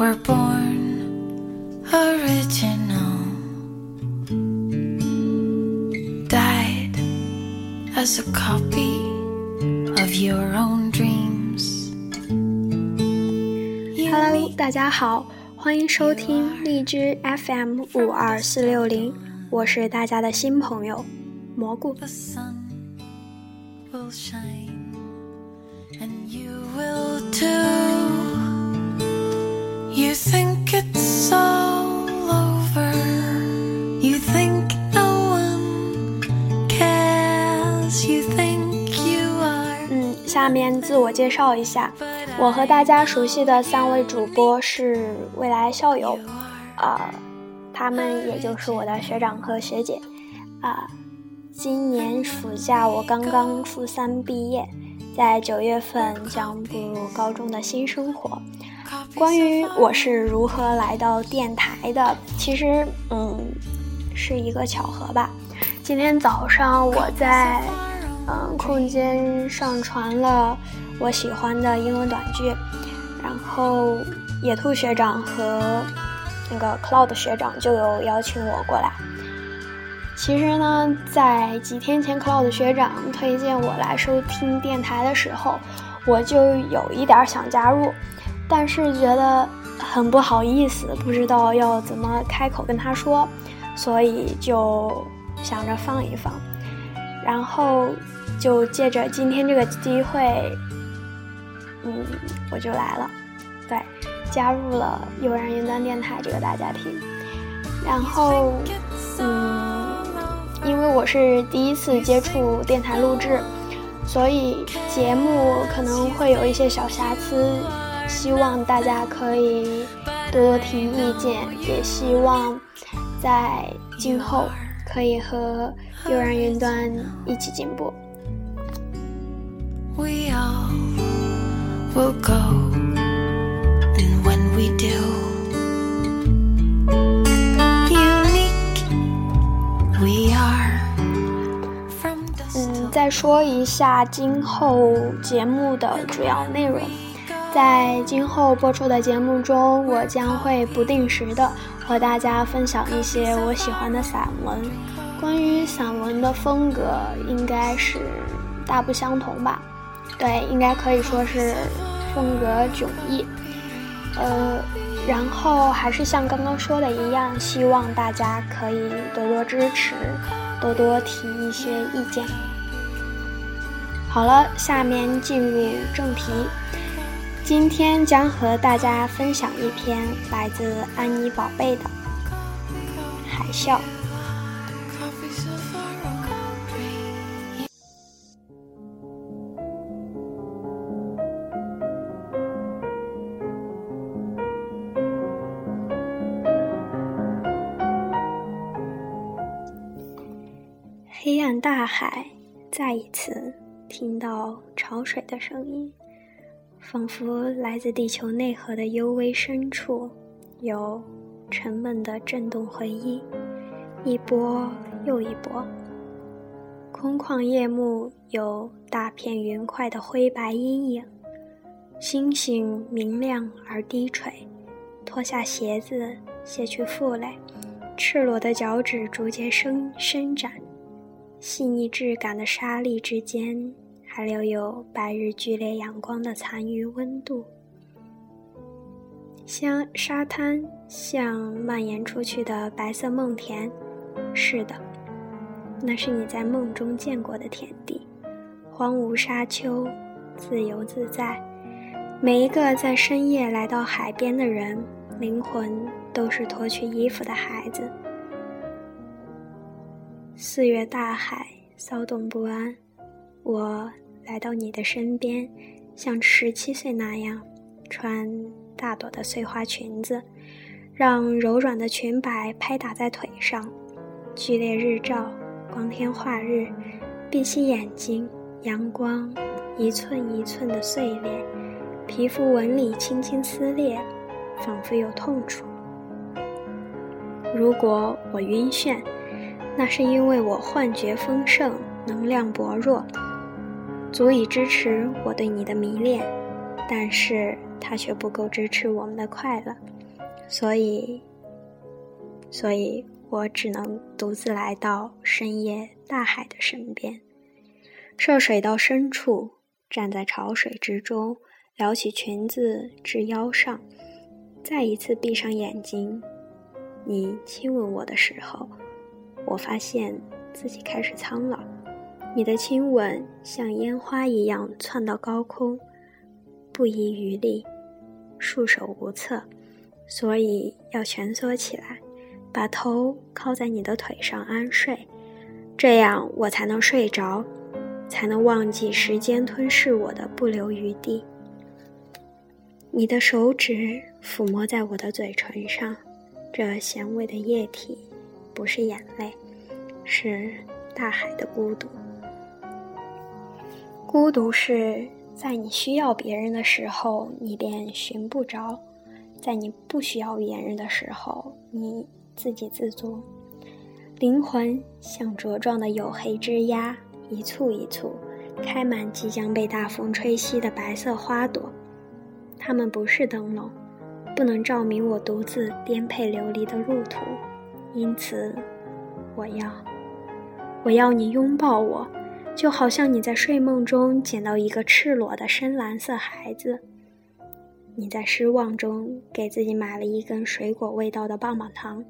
were born original, died as a copy of your own dreams. You Hello， meet 大家好，欢迎收听荔枝 FM 五二四六零，我是大家的新朋友蘑菇。 the sun will shine, and you will too. You think it's all over. You think no one cares. You think you are. 嗯，下面自我介绍一下，我和大家熟悉的三位主播是未来校友，啊、他们也就是我的学长和学姐，啊、今年暑假我刚刚初三毕业，在九月份将步入高中的新生活。关于我是如何来到电台的，其实嗯是一个巧合吧。今天早上我在嗯空间上传了我喜欢的英文短剧，然后野兔学长和那个 Cloud 学长就有邀请我过来。其实呢，在几天前，Cloud 学长推荐我来收听电台的时候，我就有一点想加入，但是觉得很不好意思，不知道要怎么开口跟他说，所以就想着放一放，然后就借着今天这个机会，嗯，我就来了，对，加入了悠然云端电台这个大家庭，然后，嗯，因为我是第一次接触电台录制，所以节目可能会有一些小瑕疵，希望大家可以多多提意见，也希望在今后可以和悠然云端一起进步。We all will go, when we do, we are. 再说一下今后节目的主要内容。在今后播出的节目中，我将会不定时的和大家分享一些我喜欢的散文。关于散文的风格，应该是大不相同吧？对，应该可以说是风格迥异。呃，然后还是像刚刚说的一样，希望大家可以多多支持，多多提一些意见。好了，下面进入正题。今天将和大家分享一篇来自安妮宝贝的《海啸》。黑暗大海再一次听到潮水的声音，仿佛来自地球内核的幽微深处，有沉闷的震动回音，一波又一波。空旷夜幕有大片云块的灰白阴影，星星明亮而低垂。脱下鞋子，卸去负累，赤裸的脚趾逐渐伸伸展。细腻质感的沙砾之间，还留有白日剧烈阳光的残余温度。像沙滩，像蔓延出去的白色梦田。是的，那是你在梦中见过的田地，荒芜沙丘，自由自在。每一个在深夜来到海边的人，灵魂都是脱去衣服的孩子。四月大海骚动不安，我来到你的身边，像十七岁那样，穿大朵的碎花裙子，让柔软的裙摆拍打在腿上。剧烈日照，光天化日，闭起眼睛，阳光一寸一寸的碎裂，皮肤纹理轻轻撕裂，仿佛有痛楚。如果我晕眩，那是因为我幻觉丰盛，能量薄弱，足以支持我对你的迷恋，但是它却不够支持我们的快乐。所以，所以我只能独自来到深夜大海的身边，涉水到深处，站在潮水之中，撩起裙子至腰上，再一次闭上眼睛。你亲吻我的时候，我发现自己开始苍老。你的亲吻像烟花一样窜到高空，不遗余力，束手无策。所以要蜷缩起来，把头靠在你的腿上安睡，这样我才能睡着，才能忘记时间吞噬我的不留余地。你的手指抚摸在我的嘴唇上，这咸味的液体不是眼泪，是大海的孤独。孤独是在你需要别人的时候，你便寻不着。在你不需要别人的时候，你自给自足。灵魂像茁壮的黝黑枝桠，一簇一簇，开满即将被大风吹熄的白色花朵。它们不是灯笼，不能照明我独自颠沛流离的路途。因此，我要，我要你拥抱我，就好像你在睡梦中捡到一个赤裸的深蓝色孩子。你在失望中给自己买了一根水果味道的棒棒糖，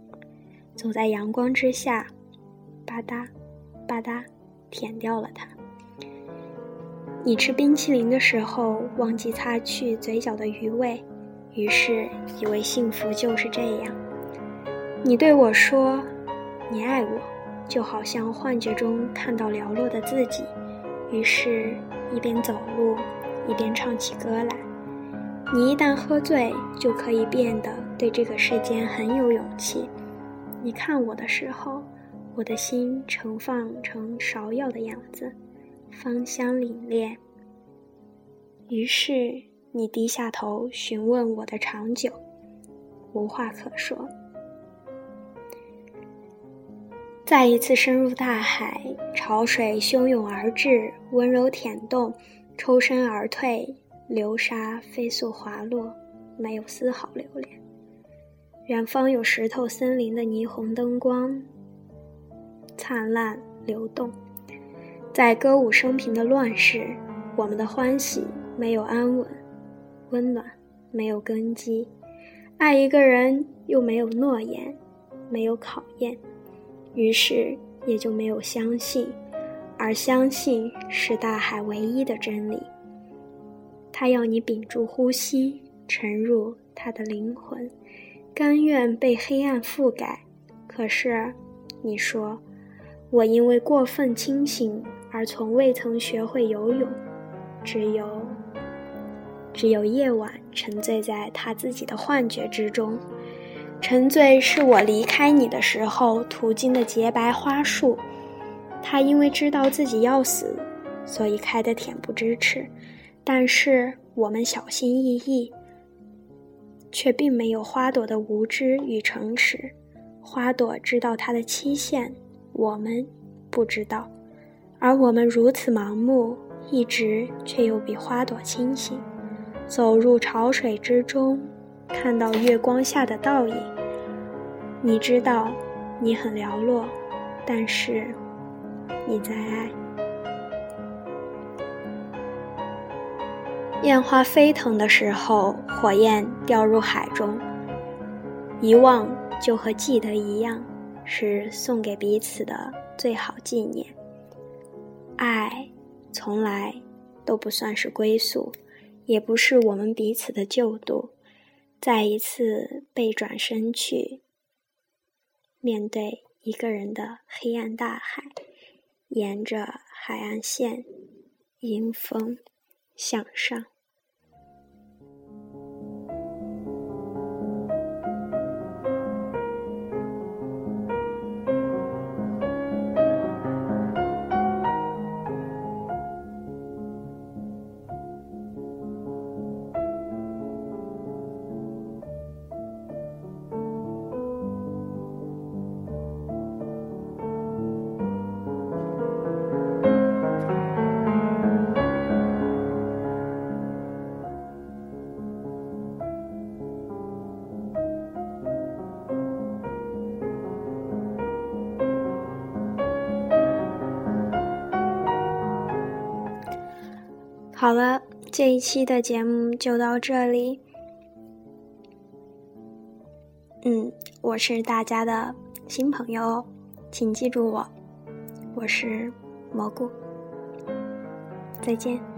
走在阳光之下，吧嗒，吧嗒，舔掉了它。你吃冰淇淋的时候忘记擦去嘴角的余味，于是以为幸福就是这样。你对我说：“你爱我，就好像幻觉中看到寥落的自己。”于是，一边走路，一边唱起歌来。你一旦喝醉，就可以变得对这个世间很有勇气。你看我的时候，我的心盛放成芍药的样子，芳香凛冽。于是你低下头询问我的长久，无话可说。再一次深入大海，潮水汹涌而至，温柔舔动，抽身而退。流沙飞速滑落，没有丝毫留恋。远方有石头森林的霓虹灯光，灿烂流动。在歌舞升平的乱世，我们的欢喜没有安稳，温暖没有根基，爱一个人又没有诺言，没有考验，于是也就没有相信，而相信是大海唯一的真理。他要你屏住呼吸，沉入他的灵魂，甘愿被黑暗覆盖。可是，你说，我因为过分清醒而从未曾学会游泳，只有，只有夜晚沉醉在他自己的幻觉之中。沉醉是我离开你的时候途经的洁白花树。他因为知道自己要死，所以开得恬不知耻。但是我们小心翼翼，却并没有花朵的无知与诚实。花朵知道它的期限，我们不知道。而我们如此盲目，一直却又比花朵清醒。走入潮水之中，看到月光下的倒影。你知道，你很寥落，但是你在爱。烟花飞腾的时候，火焰掉入海中。遗忘就和记得一样，是送给彼此的最好纪念。爱从来都不算是归宿，也不是我们彼此的救度。再一次背转身去，面对一个人的黑暗大海，沿着海岸线，迎风向上。好了，这一期的节目就到这里。嗯，我是大家的新朋友，请记住我，我是蘑菇。再见。